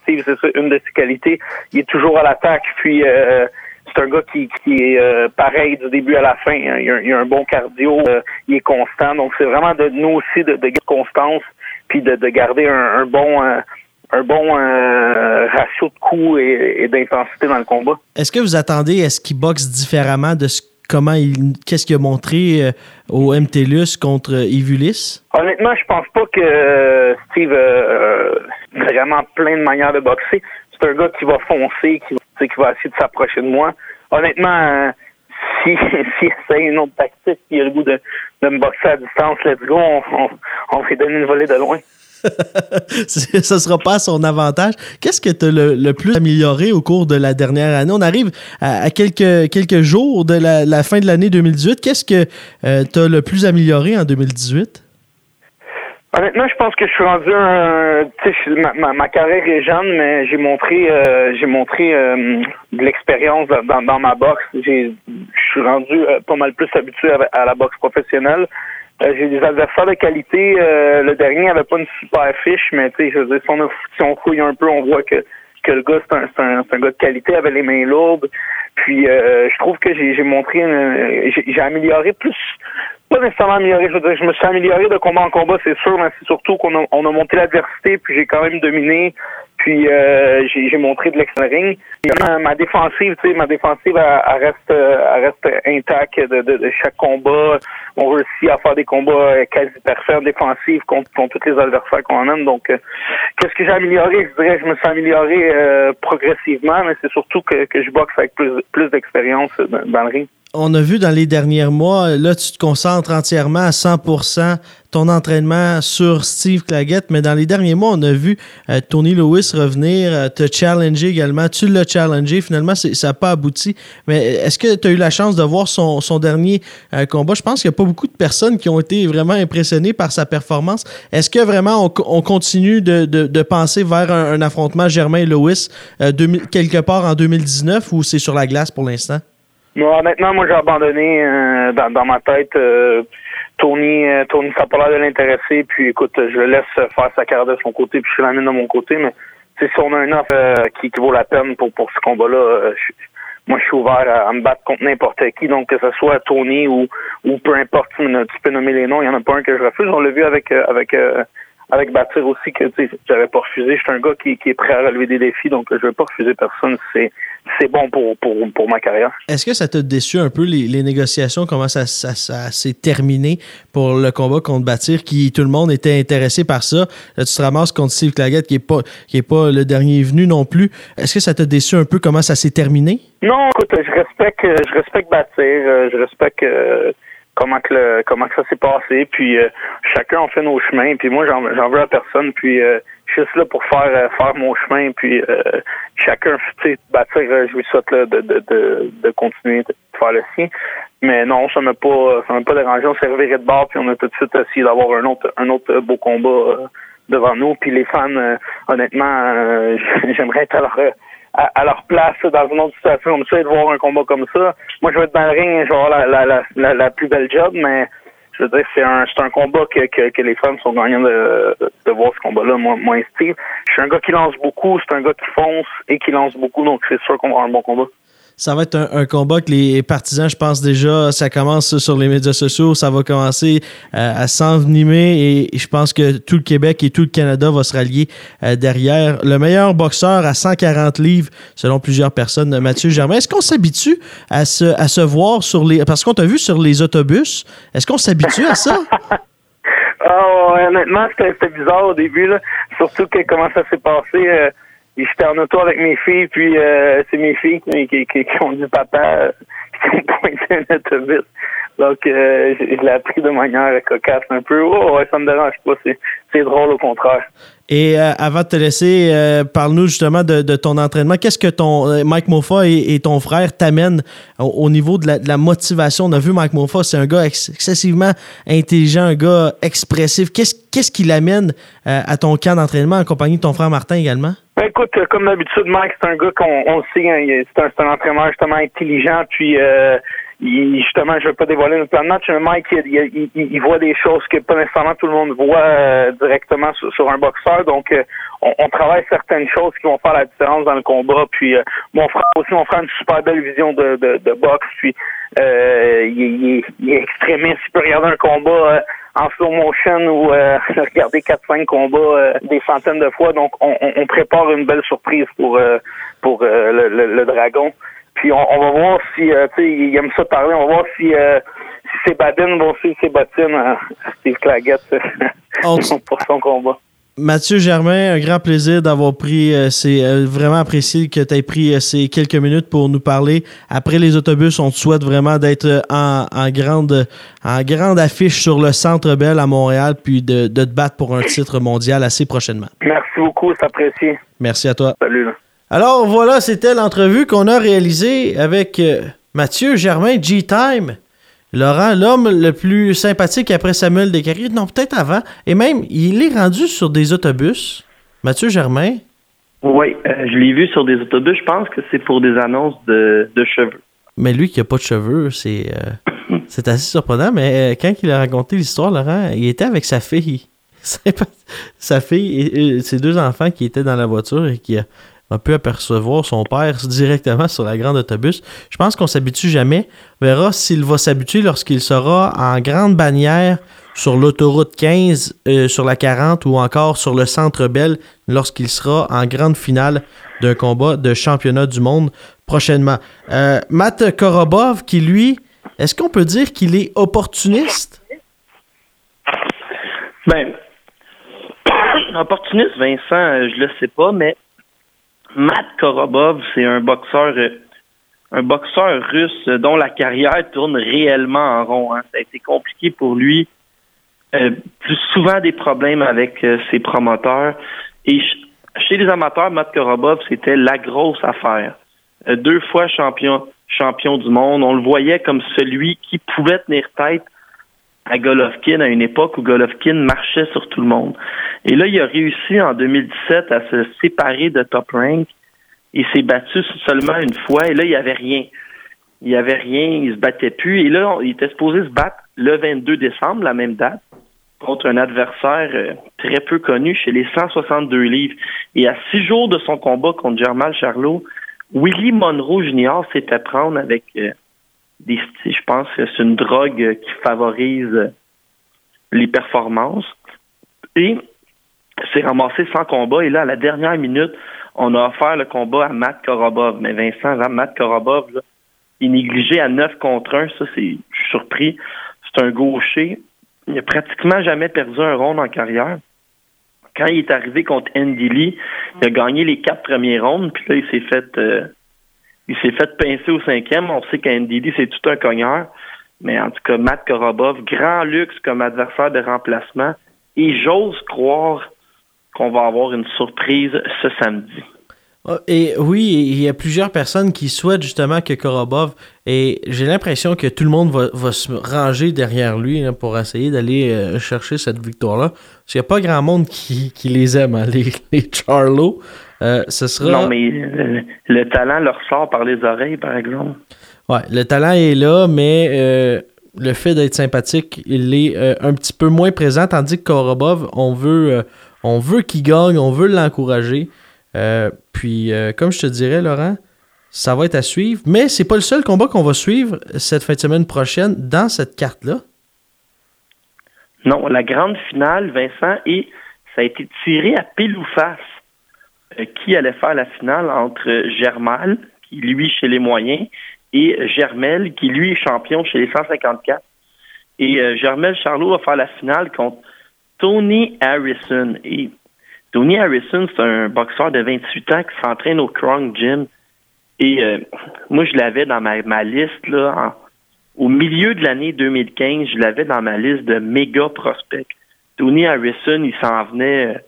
Steve, c'est une de ses qualités. Il est toujours à l'attaque. Puis c'est un gars qui, qui est euh, pareil du début à la fin. Hein. Il, a, a, un bon cardio, euh, il est constant. Donc c'est vraiment de nous aussi de, de garder constance, puis de, de garder un, bon euh, un bon ratio de coups et, d'intensité dans le combat. Est-ce que vous attendez à ce qu'il boxe différemment de ce comment il qu'est-ce qu'il a montré au MTLUS contre Ivulis? Honnêtement, je pense pas que Steve a vraiment plein de manières de boxer. C'est un gars qui va foncer, qui va qui va essayer de s'approcher de moi. Honnêtement, [LAUGHS] si, si essaie une autre tactique, il a le goût de, de me boxer à distance, let's go, on, on, on va donner une volée de loin. [LAUGHS] Ce ne sera pas son avantage. Qu'est-ce que tu as le, plus amélioré au cours de la dernière année? On arrive à, quelques, quelques jours de la, fin de l'année 2018. Qu'est-ce que euh, tu as le plus amélioré en 2018? Honnêtement, je pense que je suis rendu un. Tu sais, ma, ma, carrière est jeune, mais j'ai montré, euh, j'ai montré euh, de l'expérience dans, dans, ma boxe. J'ai, je suis rendu euh, pas mal plus habitué à, la boxe professionnelle. j'ai des adversaires de qualité. le dernier avait pas une super fiche, mais tu sais, je veux dire, si on, fouille un peu, on voit que que le gars c'est un, un, un, gars de qualité, avait les mains lourdes. Puis je trouve que j'ai montré, j'ai amélioré plus pas nécessairement amélioré. Je veux je me suis amélioré de combat en combat, c'est sûr, mais c'est surtout qu'on a, on a monté l'adversité, puis j'ai quand même dominé, puis euh, j'ai montré de l'extra ring. Ma, défensive, tu sais, ma défensive, elle, reste, elle reste intacte de, de, chaque combat. On réussit à faire des combats quasi parfaits défensifs contre, contre tous les adversaires qu'on a. Donc, euh, qu'est-ce que j'ai amélioré? Je dirais je me suis amélioré euh, progressivement, mais c'est surtout que, que je boxe avec plus, plus d'expérience dans le ring on a vu dans les derniers mois, là, tu te concentres entièrement à 100% ton entraînement sur Steve Claggett, mais dans les derniers mois, on a vu euh, Tony Lewis revenir, euh, te challenger également. Tu l'as challengé, finalement, ça n'a pas abouti. Mais est-ce que tu as eu la chance de voir son, dernier euh, combat? Je pense qu'il n'y a pas beaucoup de personnes qui ont été vraiment impressionnées par sa performance. Est-ce que vraiment on, continue de, penser vers un, affrontement Germain-Lewis quelque part en 2019 ou c'est sur la glace pour l'instant? Non, honnêtement, moi j'ai abandonné euh, dans, dans, ma tête. Euh, Tony, euh, Tony, ça n'a pas l'air de l'intéresser. Puis écoute, je le laisse faire sa carrière de son côté, puis je l'amène de mon côté. Mais si on a un offre qui, vaut la peine pour, pour ce combat-là, moi je suis ouvert à, me battre contre n'importe qui. Donc que ce soit Tony ou, ou peu importe, tu, peux nommer les noms, il n'y en a pas un que je refuse. On l'a vu avec avec avec Bâtir aussi que tu sais, j'avais pas refusé. Je suis un gars qui, qui, est prêt à relever des défis, donc je vais pas refuser personne. C'est c'est bon pour, pour, pour, ma carrière. Est-ce que ça t'a déçu un peu les, les négociations, comment ça, ça, ça s'est terminé pour le combat contre Bâtir, qui tout le monde était intéressé par ça? Là, tu te ramasses contre Steve Claggett, qui est pas qui est pas le dernier venu non plus. Est-ce que ça t'a déçu un peu comment ça s'est terminé? Non, écoute, je respecte je respecte Bâtir, euh, je respecte euh, comment que le, comment que ça s'est passé. Puis euh, chacun on fait nos chemins. Puis moi j'en veux à personne. Puis euh, je suis juste là pour faire euh, faire mon chemin. Puis chacun tu sais bâtir. je lui souhaite là, de, de, de, de continuer de faire le sien. Mais non, ça m'a pas ça m'a pas dérangé. On s'est reviré de bord puis on a tout de suite essayé d'avoir un autre un autre beau combat devant nous. Puis les fans honnêtement, [LAUGHS] j'aimerais être à leur, à, leur place dans une autre situation comme ça et de voir un combat comme ça. Moi, je vais être dans le ring, je vais avoir la, la, la, la, plus belle job, mais je veux dire, c'est un, c'est un combat que, que, que les femmes sont gagnants de, de voir ce combat-là, moi, moi Steve. Je suis un gars qui lance beaucoup, c'est un gars qui fonce et qui lance beaucoup, donc c'est sûr qu'on va avoir un bon combat ça va être un, combat que les partisans, je pense déjà, ça commence sur les médias sociaux, ça va commencer euh, à s'envenimer et, je pense que tout le Québec et tout le Canada va se rallier euh, derrière. Le meilleur boxeur à 140 livres, selon plusieurs personnes, Mathieu Germain. Est-ce qu'on s'habitue à se, à se voir sur les... Parce qu'on t'a vu sur les autobus, est-ce qu'on s'habitue à ça? [LAUGHS] oh, honnêtement, c'était bizarre au début, là. surtout que comment ça s'est passé... Euh, j'étais en auto avec mes filles, puis euh, c'est mes filles qui, qui, qui, ont dit papa, euh, [LAUGHS] qui ont pointé un autobus. Donc, euh, je, l'ai appris de manière cocasse un peu. Oh, ouais, ça me dérange pas. C'est drôle au contraire. Et euh, avant de te laisser, euh, parle-nous justement de, ton entraînement. Qu'est-ce que ton euh, Mike Mofa et, ton frère t'amènent au, niveau de la, motivation? On a vu Mike Mofa, c'est un gars excessivement intelligent, un gars expressif. Qu'est-ce qu'est-ce qui l'amène à ton camp d'entraînement en compagnie de ton frère Martin également? Ben, écoute, comme d'habitude, Mike, c'est un gars qu'on sait, hein, c'est un, un, entraîneur justement intelligent, puis justement, je ne vais pas dévoiler notre plan de match, mais Mike, il, il, voit des choses que pas nécessairement tout le monde voit euh, directement sur, un boxeur. Donc, euh, on, travaille certaines choses qui vont faire la différence dans le combat. Puis, euh, mon frère aussi, mon frère a une super belle vision de, de, boxe. Puis, il, il, est extrémiste. Il peut regarder un combat en slow motion ou [LAUGHS] regarder 4-5 combats des centaines de fois. Donc, on, on, prépare une belle surprise pour, pour le, le dragon. Puis on, va voir si, euh, tu sais, il aime ça parler, on va voir si, euh, si ses badines vont suivre ses bottines à, Steve Claggett [LAUGHS] pour son combat. Mathieu Germain, un grand plaisir d'avoir pris, euh, c'est vraiment apprécié que tu aies pris ces quelques minutes pour nous parler. Après les autobus, on te souhaite vraiment d'être en, en, grande, en grande affiche sur le Centre Bell à Montréal, puis de, de te battre pour un titre mondial assez prochainement. Merci beaucoup, c'est apprécié. Merci à toi. Salut. Alors voilà, c'était l'entrevue qu'on a réalisée avec euh, Mathieu Germain G-Time. Laurent, l'homme le plus sympathique après Samuel Descaries, non, peut-être avant. Et même, il est rendu sur des autobus. Mathieu Germain? Oui, euh, je l'ai vu sur des autobus. Je pense que c'est pour des annonces de, cheveux. Mais lui qui n'a pas de cheveux, c'est euh, [LAUGHS] c'est assez surprenant. Mais quand il a raconté l'histoire, Laurent, il était avec sa fille. [LAUGHS] sa fille et, ses deux enfants qui étaient dans la voiture et qui a pu apercevoir son père [LAUGHS] directement sur la grande autobus. Je pense qu'on s'habitue jamais. On verra s'il va s'habituer lorsqu'il sera en grande bannière sur l'autoroute 15, euh, sur la 40 ou encore sur le centre Bell lorsqu'il sera en grande finale d'un combat de championnat du monde prochainement. Euh, Matt Korobov, qui lui, est-ce qu'on peut dire qu'il est opportuniste? Ben, [COUGHS] opportuniste, Vincent, je le sais pas, mais Matt Korobov, c'est un boxeur euh, un boxeur russe dont la carrière tourne réellement en rond. Hein. Ça a été compliqué pour lui. Euh, plus souvent des problèmes avec euh, ses promoteurs. Et chez les amateurs, Matt Korobov, c'était la grosse affaire. deux fois champion, champion du monde. On le voyait comme celui qui pouvait tenir tête à Golovkin à une époque où Golovkin marchait sur tout le monde. Et là, il a réussi en 2017 à se séparer de Top Rank. Il s'est battu seulement une fois et là, il n'y avait rien. Il n'y avait rien, il se battait plus. Et là, il était supposé se battre le 22 décembre, la même date, contre un adversaire euh, très peu connu chez les 162 livres. Et à six jours de son combat contre Germal Charlot, Willie Monroe Jr. à prendre avec euh, je pense que c'est une drogue qui favorise les performances. Et s'est ramassé sans combat. Et là, à la dernière minute, on a offert le combat à Matt Korobov. Mais Vincent, Matt Korobov, il est négligé à 9 contre 1. Ça, c'est, je suis surpris. C'est un gaucher. Il n'a pratiquement jamais perdu un round en carrière. Quand il est arrivé contre Andy Lee, il a gagné les quatre premiers rounds, puis là, il s'est fait euh, il s'est fait pincer au cinquième. On sait qu'Andy c'est tout un cogneur. Mais en tout cas, Matt Korobov, grand luxe comme adversaire de remplacement. Et j'ose croire qu'on va avoir une surprise ce samedi. Ah, Et oui, il y a plusieurs personnes qui souhaitent justement que Korobov, et j'ai l'impression que tout le monde va, se ranger derrière lui là, pour essayer d'aller euh, chercher cette victoire-là. Parce qu'il n'y a pas grand monde qui, les aime, hein, les, [LAUGHS] les Charlo. Euh, ce sera... Non, mais euh, le talent leur sort par les oreilles, par exemple. Ouais, le talent est là, mais euh, le fait d'être sympathique, il est euh, un petit peu moins présent, tandis que Korobov, on veut, on veut qu'il gagne, on veut l'encourager. Puis, comme je te dirais, Laurent, ça va être à suivre, mais c'est pas le seul combat qu'on va suivre cette fin de semaine prochaine dans cette carte-là. Non, la grande finale, Vincent, et ça a été tiré à pile ou face qui allait faire la finale entre Germal, qui lui chez les moyens, et Germel, qui lui est champion chez les 154. Et euh, Germel Charlot va faire la finale contre Tony Harrison. Et Tony Harrison, c'est un boxeur de 28 ans qui s'entraîne au Krong Gym. Et euh, moi, je l'avais dans ma, liste, là, au milieu de l'année 2015, je l'avais dans ma liste de méga prospects. Tony Harrison, il s'en venait, euh,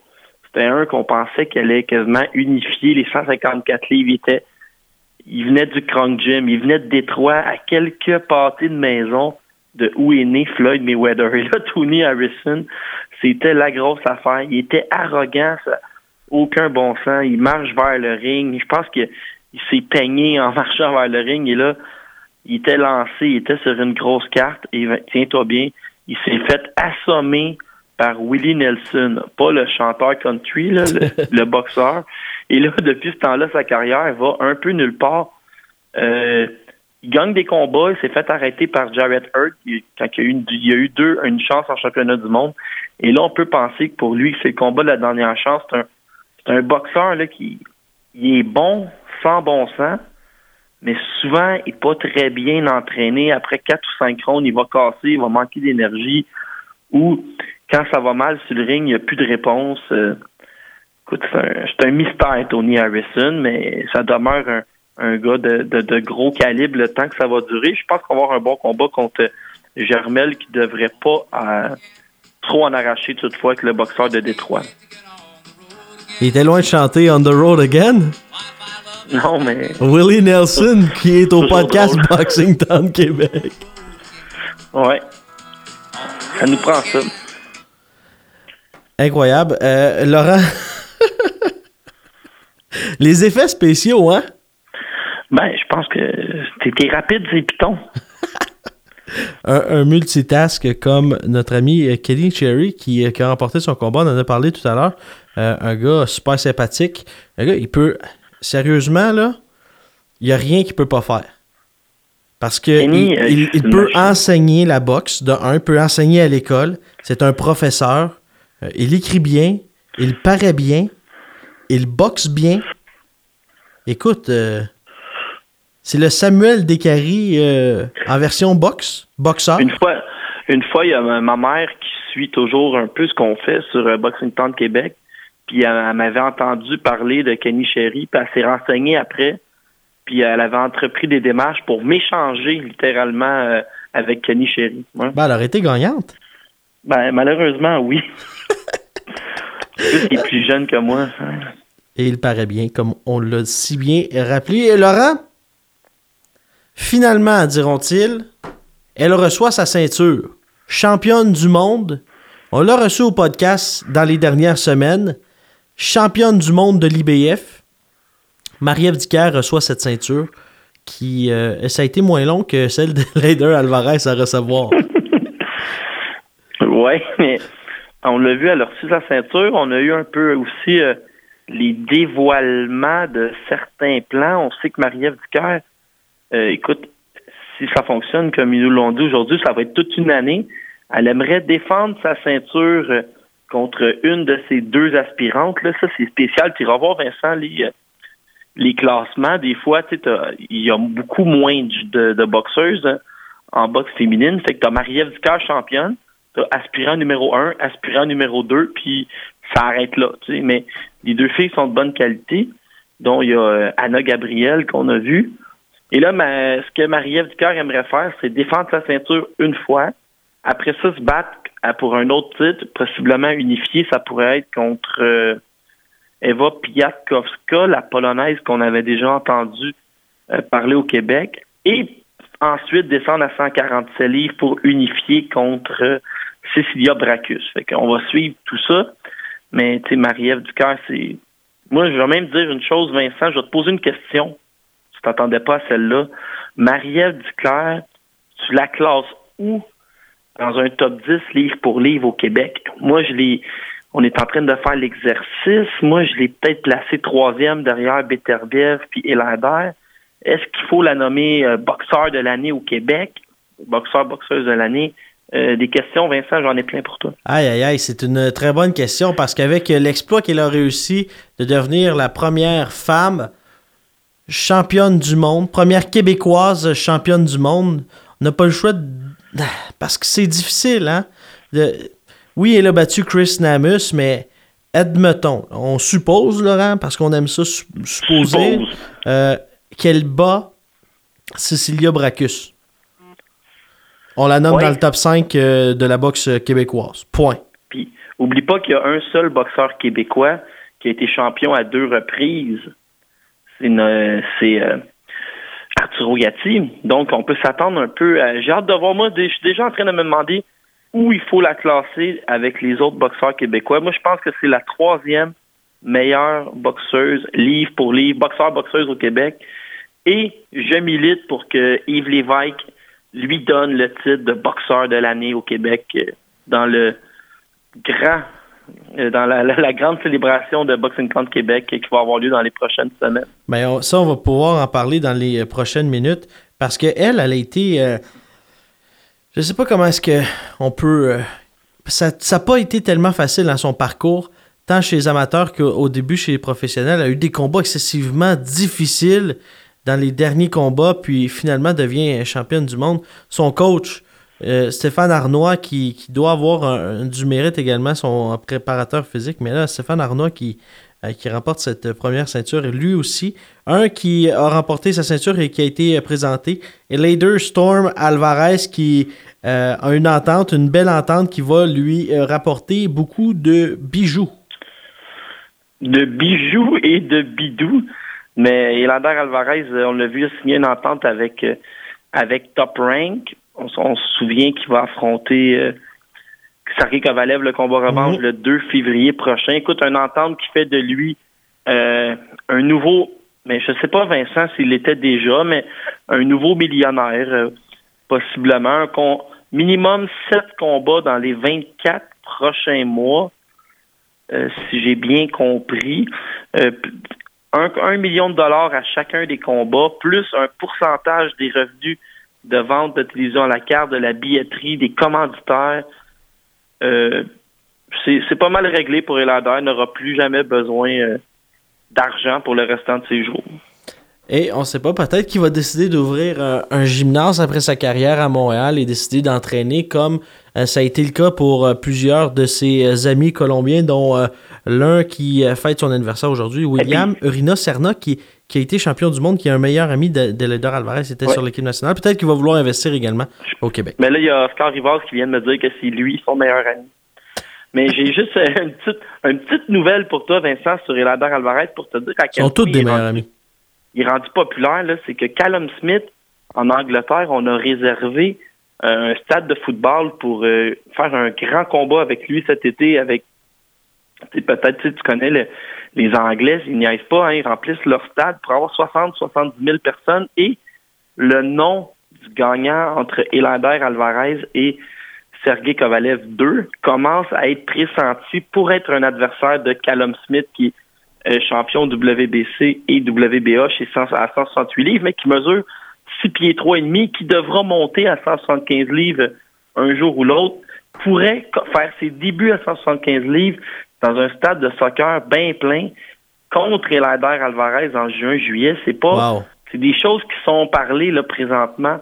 un qu'on pensait qu'elle allait quasiment unifier les 154 livres. Il, était, il venait du Krong Gym, il venait de Détroit, à quelques pâtés de maison de où est né Floyd Mayweather. Et là, Tony Harrison, c'était la grosse affaire. Il était arrogant, ça, aucun bon sens. Il marche vers le ring. Je pense qu'il il s'est peigné en [LAUGHS] marchant vers le ring. Et là, il était lancé, il était sur une grosse carte. Et tiens-toi bien, il s'est fait assommer par Willie Nelson, pas le chanteur country, là, le, [LAUGHS] le boxeur. Et là, depuis ce temps-là, sa carrière va un peu nulle part. Euh, il gagne des combats, il s'est fait arrêter par Jarrett Hurt il- quand il y a eu, une- il y a eu deux, une chance en championnat du monde. Et là, on peut penser que pour lui, c'est le combat de la dernière chance. C'est un, un boxeur là, qui il est bon, sans bon sens, mais souvent, il n'est pas très bien entraîné. Après quatre ou cinq rondes, il va casser, il va manquer d'énergie. Ou quand ça va mal sur le ring, il n'y a plus de réponse. Euh, écoute, c'est un, un mystère, Tony Harrison, mais ça demeure un, un gars de, de, de gros calibre le temps que ça va durer. Je pense qu'on va avoir un bon combat contre Germel qui devrait pas euh, trop en arracher toutefois que le boxeur de Détroit. Il était loin de chanter On the Road Again? Non, mais Willie Nelson, [LAUGHS] qui est au podcast drôle. Boxing Town Québec. ouais. Ça nous prend ça. Incroyable. Euh, Laurent, [LAUGHS] les effets spéciaux, hein? Ben, je pense que t'es rapide, c'est Python. [LAUGHS] un, un multitask comme notre ami euh, Kelly Cherry qui, euh, qui a remporté son combat, on en a parlé tout à l'heure. Euh, un gars super sympathique. Un gars, il peut. Sérieusement, là, il n'y a rien qu'il peut pas faire. Parce que Kenny, il, il- il c'est une peut enseigner la boxe, de un, il peut enseigner à l'école. C'est un professeur. Euh, il écrit bien. Il paraît bien. Il boxe bien. Écoute, euh, c'est le Samuel Descaries euh, en version boxe, boxeur. Une fois, une fois, il y a ma, mère qui suit toujours un peu ce qu'on fait sur Boxing Town Québec. Puis elle, elle m'avait entendu parler de Kenny Sherry, puis elle s'est renseignée après. Puis elle avait entrepris des démarches pour m'échanger littéralement avec Kenny Sherry. Ouais. Ben, elle aurait été gagnante. Ben, malheureusement, oui. [LAUGHS] Qu'il est plus jeune que moi. hein. Et il paraît bien, comme on l'a si bien rappelé. Et Laurent, finalement, diront-ils, elle reçoit sa ceinture. Championne du monde. On l'a reçu au podcast dans les dernières semaines. Championne du monde de l'IBF. Marie-Ève Dicker reçoit cette ceinture qui, euh, ça a été moins long que celle de [LAUGHS] Leider Alvarez à recevoir. [LAUGHS] Ouais, [LAUGHS] mais on l'a vu, elle a reçu sa ceinture. On a eu un peu aussi euh, les dévoilements de certains plans. On sait que Marie-Ève Ducaire, euh, écoute, si ça fonctionne comme ils nous l'ont dit aujourd'hui, ça va être toute une année. Elle aimerait défendre sa ceinture euh, contre une de ses deux aspirantes. Là, ça, c'est spécial. Tu iras voir, Vincent, les, euh, les classements. Des fois, tu il y a beaucoup moins de, de- boxeuses hein, en boxe féminine. Fait que tu as Marie-Ève Ducaire championne aspirant numéro un, aspirant numéro deux, puis ça arrête là. Mais les deux filles sont de bonne qualité, dont il y a euh, Anna Gabriel qu'on a vue. Et là, ce que Marie-Ève Ducœur aimerait faire, c'est défendre sa ceinture une fois. Après ça, se battre pour un autre titre, possiblement unifié, ça pourrait être contre euh, Eva Piatkowska, la polonaise qu'on avait déjà entendu euh, parler au Québec, et ensuite descendre à 147 livres pour unifier contre Cecilia Bracus. Fait qu'on va suivre tout ça. Mais tu sais, Marie-Ève Ducœur, c'est. Moi, je vais même dire une chose, Vincent, je vais te poser une question. Tu t'attendais pas à celle-là. Marie-Ève Duclair, tu la classes où dans un top 10 livre pour livre au Québec? Moi, je l'ai. On est en train de faire l'exercice. Moi, je l'ai peut-être placé troisième derrière Beterbiev puis Elander. Est-ce qu'il faut la nommer euh, boxeur de l'année au Québec? Boxeur, boxeuse de l'année? Euh, des questions, Vincent, j'en ai plein pour toi. Aïe, aïe, aïe, c'est une très bonne question parce qu'avec l'exploit qu'elle a réussi de devenir la première femme championne du monde, première québécoise championne du monde, on n'a pas le choix de... [SIGHS] Parce que c'est difficile, hein? Oui, elle a battu Chris Namus, mais admettons, on suppose, Laurent, parce qu'on aime ça supposer, euh, qu'elle bat Cecilia Bracus. On la nomme dans le top 5 euh, de la boxe québécoise. Point. Puis, oublie pas qu'il y a un seul boxeur québécois qui a été champion à deux reprises. C'est euh, Arturo Gatti. Donc, on peut s'attendre un peu à... J'ai hâte de voir. Moi, je suis déjà en train de me demander où il faut la classer avec les autres boxeurs québécois. Moi, je pense que c'est la troisième meilleure boxeuse, livre pour livre, boxeur-boxeuse au Québec. Et je milite pour que Yves Lévesque lui donne le titre de boxeur de l'année au Québec euh, dans le grand euh, dans la, grande célébration de Boxing Camp Québec qui va avoir lieu dans les prochaines semaines. Bien, ça, on va pouvoir en parler dans les euh, prochaines minutes parce qu'elle, elle a été. Je je sais pas comment est-ce qu'on peut. ça n'a pas été tellement facile dans son parcours, tant chez les amateurs qu'au début chez les professionnels. Elle a eu des combats excessivement difficiles dans les derniers combats, puis finalement devient championne du monde. Son coach, euh, Stéphane Arnois, qui, doit avoir du mérite également, son préparateur physique, mais là, Stéphane Arnois qui, euh, remporte cette première ceinture, lui aussi, un qui a remporté sa ceinture et qui a été présenté, et Lader Storm Alvarez qui euh, a une entente, une belle entente qui va lui rapporter beaucoup de bijoux. De bijoux et de bidous. Mais Elander Alvarez, euh, on l'a vu signer une entente avec, euh, avec Top Rank. On, se souvient qu'il va affronter euh, Sergei Kovalev, le combat revanche, mhm. le 2 février prochain. Écoute, une entente qui fait de lui un nouveau, mais je sais pas, Vincent, s'il était déjà, mais un nouveau millionnaire, possiblement. Un minimum 7 combats dans les 24 prochains mois. si j'ai bien compris un, million de dollars à chacun des combats, plus un pourcentage des revenus de vente de à la carte, de la billetterie, des commanditaires. Euh, c'est pas mal réglé pour Elader. Il n'aura plus jamais besoin euh, d'argent pour le restant de ses jours. Et on ne sait pas, peut-être qu'il va décider d'ouvrir un, gymnase après sa carrière à Montréal et décider d'entraîner comme euh, ça a été le cas pour euh, plusieurs de ses euh, amis colombiens, dont l'un qui fête son anniversaire aujourd'hui, William Urina Serna, qui, qui a été champion du monde, qui est un meilleur ami de, de Alvarez, était sur l'équipe nationale. Peut-être qu'il va vouloir investir également au Québec. Mais là, il y a Oscar Rivas qui vient de me dire que c'est lui son meilleur ami. Mais j'ai juste une petite, une petite nouvelle pour toi, Vincent, sur Elader Alvarez, pour te dire à quel Ils sont tous des meilleurs amis il est rendu populaire, c'est que Callum Smith, en Angleterre, on a réservé euh, un stade de football pour euh, faire un grand combat avec lui cet été avec peut-être tu connais les Anglais, ils n'y arrivent pas, hein, ils remplissent leur stade pour avoir 60-70 000 personnes et le nom du gagnant entre Elander Alvarez et Sergei Kovalev 2 commence à être pressenti pour être un adversaire de Callum Smith qui euh, champion WBC et WBA chez à 168 livres, mais qui mesure 6 pieds 3 et demi, qui devra monter à 175 livres un jour ou l'autre, pourrait faire ses débuts à 175 livres dans un stade de soccer bien plein contre Elader Alvarez en juin-juillet. C'est pas, c'est des choses qui sont parlées là présentement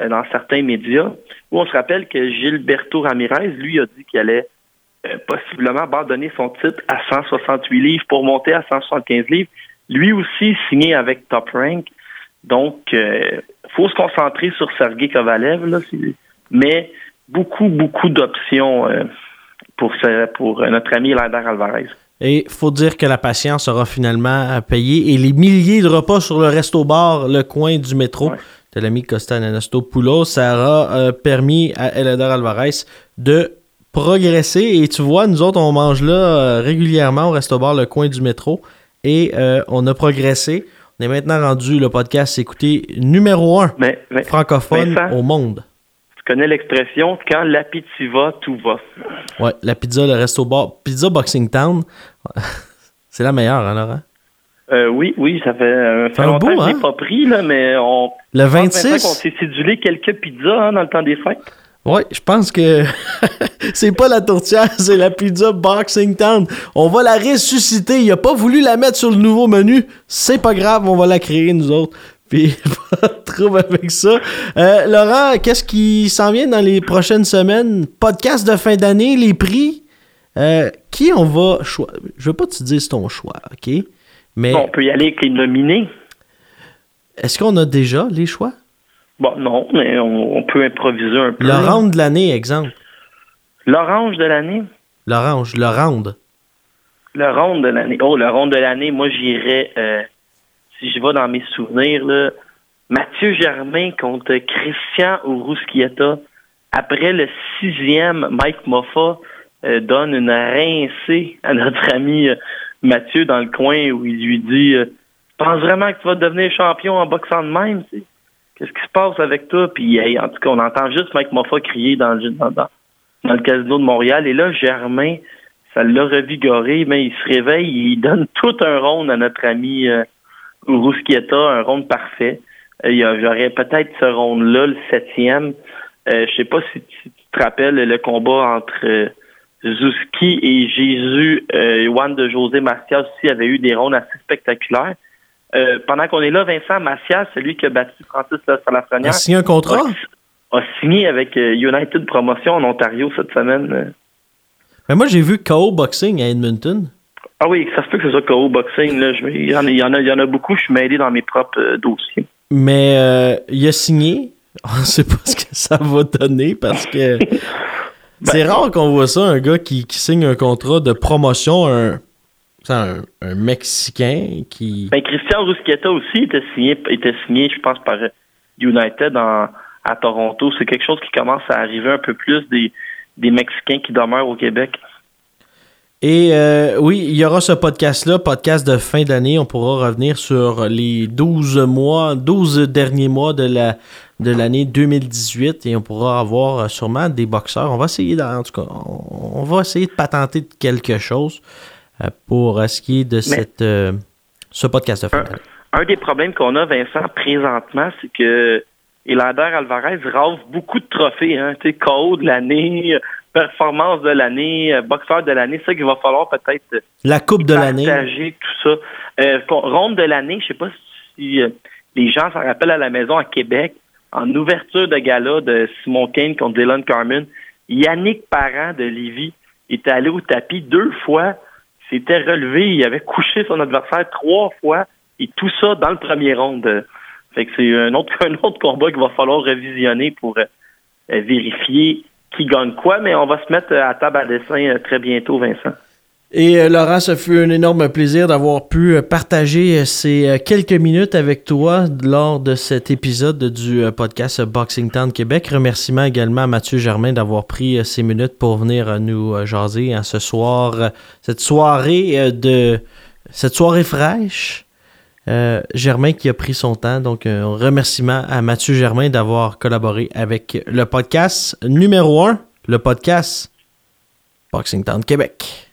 euh, dans certains médias. Où on se rappelle que Gilberto Ramirez, lui, a dit qu'il allait euh, possiblement abandonner son titre à 168 livres pour monter à 175 livres. Lui aussi signé avec Top Rank. Donc, il euh, faut se concentrer sur Sergei Kovalev, là, mais beaucoup, beaucoup d'options euh, pour, pour notre ami Lander Alvarez. Et faut dire que la patience aura finalement payé et les milliers de repas sur le resto-bar, le coin du métro Ouais. de l'ami Costa Poulos, ça aura euh, permis à Eleder Alvarez de progresser. Et tu vois, nous autres, on mange là euh, régulièrement au resto-bar, le coin du métro. Et euh, on a progressé. On est maintenant rendu le podcast écouté numéro un Mais, mais francophone Vincent? au monde. tu connais l'expression quand l'appétit va, tout va. Ouais, la pizza, le resto-bar, Pizza Boxing Town, [LAUGHS] c'est la meilleure, hein, Laurent? Euh, oui, oui, ça fait, euh, fait un longtemps bout, que je hein? pas pris, là, mais on. Le je pense, Vincent, 26. qu'on s'est cédulé quelques pizzas hein, dans le temps des fêtes. Ouais, je pense que [LAUGHS] c'est pas la tourtière, c'est la pizza Boxing Town. On va la ressusciter. Il a pas voulu la mettre sur le nouveau menu. C'est pas grave, on va la créer nous autres. Puis [LAUGHS] pas de trouble avec ça. Euh, Laurent, qu'est-ce qui s'en vient dans les prochaines semaines? Podcast de fin d'année, les prix. Euh, qui on va choisir? Je veux pas te dire ton choix, OK? Mais on peut y aller avec les nominés. est-ce qu'on a déjà les choix? Bon, non, mais on, on peut improviser un peu. Le round de l'année, exemple. L'orange de l'année? L'orange, le round. Le ronde de l'année. Oh, le ronde de l'année, moi j'irais, euh, si je vais dans mes souvenirs, là, Mathieu Germain contre Christian Urusquieta. Après le sixième, Mike Moffa euh, donne une rincée à notre ami euh, Mathieu dans le coin où il lui dit Tu penses vraiment que tu vas devenir champion en boxant de même? tu sais? Qu'est-ce qui se passe avec toi? Puis hey, en tout cas, on entend juste Mike Moffa crier dans le, casino de Montréal. Et là, Germain, ça l'a revigoré, mais il se réveille, il donne tout un round à notre ami euh, Urusquieta, un round parfait. Euh, J'aurais peut-être ce round-là, le septième. Euh, je sais pas si, tu te rappelles le combat entre euh, Zuski et Jésus. Euh, Juan de José Macias aussi avait eu des rounds assez spectaculaires. Euh, pendant qu'on est là, Vincent Macias, celui qui a battu Francis A Salafrenière, signé un contrat? a, a signé avec euh, United Promotion en Ontario cette semaine. Euh, Mais moi, j'ai vu KO Boxing à Edmonton. Ah oui, ça se peut que ce soit KO Boxing. Là. Je vais- il, y en a, il, y en a, il y en a beaucoup, je suis mêlé dans mes propres euh, dossiers. Mais euh, il a signé. [LAUGHS] On sait pas ce que ça va donner parce que [LAUGHS] c'est rare qu'on voit ça, un gars qui, qui signe un contrat de promotion, un, un, un Mexicain qui. Ben, Christian Rusqueta aussi était signé, était signé, je pense, par United en- à Toronto. C'est quelque chose qui commence à arriver un peu plus des, des Mexicains qui demeurent au Québec. Et euh, oui, il y aura ce podcast-là, podcast de fin d'année. On pourra revenir sur les 12 mois, 12 derniers mois de la de l'année 2018 et on pourra avoir euh, sûrement des boxeurs. On va essayer, en tout cas, on, on va essayer de patenter quelque chose pour euh, ce qui est de cette, euh, ce podcast de fin Un, des problèmes qu'on a, Vincent, présentement, c'est que Elander Alvarez rave beaucoup de trophées. Hein, KO de l'année, performance de l'année, euh, boxeur de l'année. C'est ça qu'il va falloir peut-être euh, La coupe de l'année. partager tout ça. Euh, ronde de l'année, je sais pas si euh, les gens s'en rappellent à la maison à Québec, en ouverture de gala de Simon Kane contre Dylan Carmen, Yannick Parent de Lévis était allé au tapis deux fois, s'était relevé, il avait couché son adversaire trois fois, et tout ça dans le premier round. Fait que c'est un autre, [LAUGHS] un autre combat qu'il va falloir revisionner pour euh, vérifier qui gagne quoi, mais on va se mettre à table à dessin euh, très bientôt, Vincent. Et euh, Laurent, ce fut un énorme plaisir d'avoir pu euh, partager euh, ces quelques minutes avec toi lors de cet épisode du podcast Boxing Town Québec. Remerciements également à Mathieu Germain d'avoir pris ces minutes pour venir nous jaser hein, ce soir, cette soirée de cette soirée fraîche. Germain qui a pris son temps. Donc, un remerciement à Mathieu Germain d'avoir collaboré avec le podcast numéro 1, le podcast Boxing Town Québec.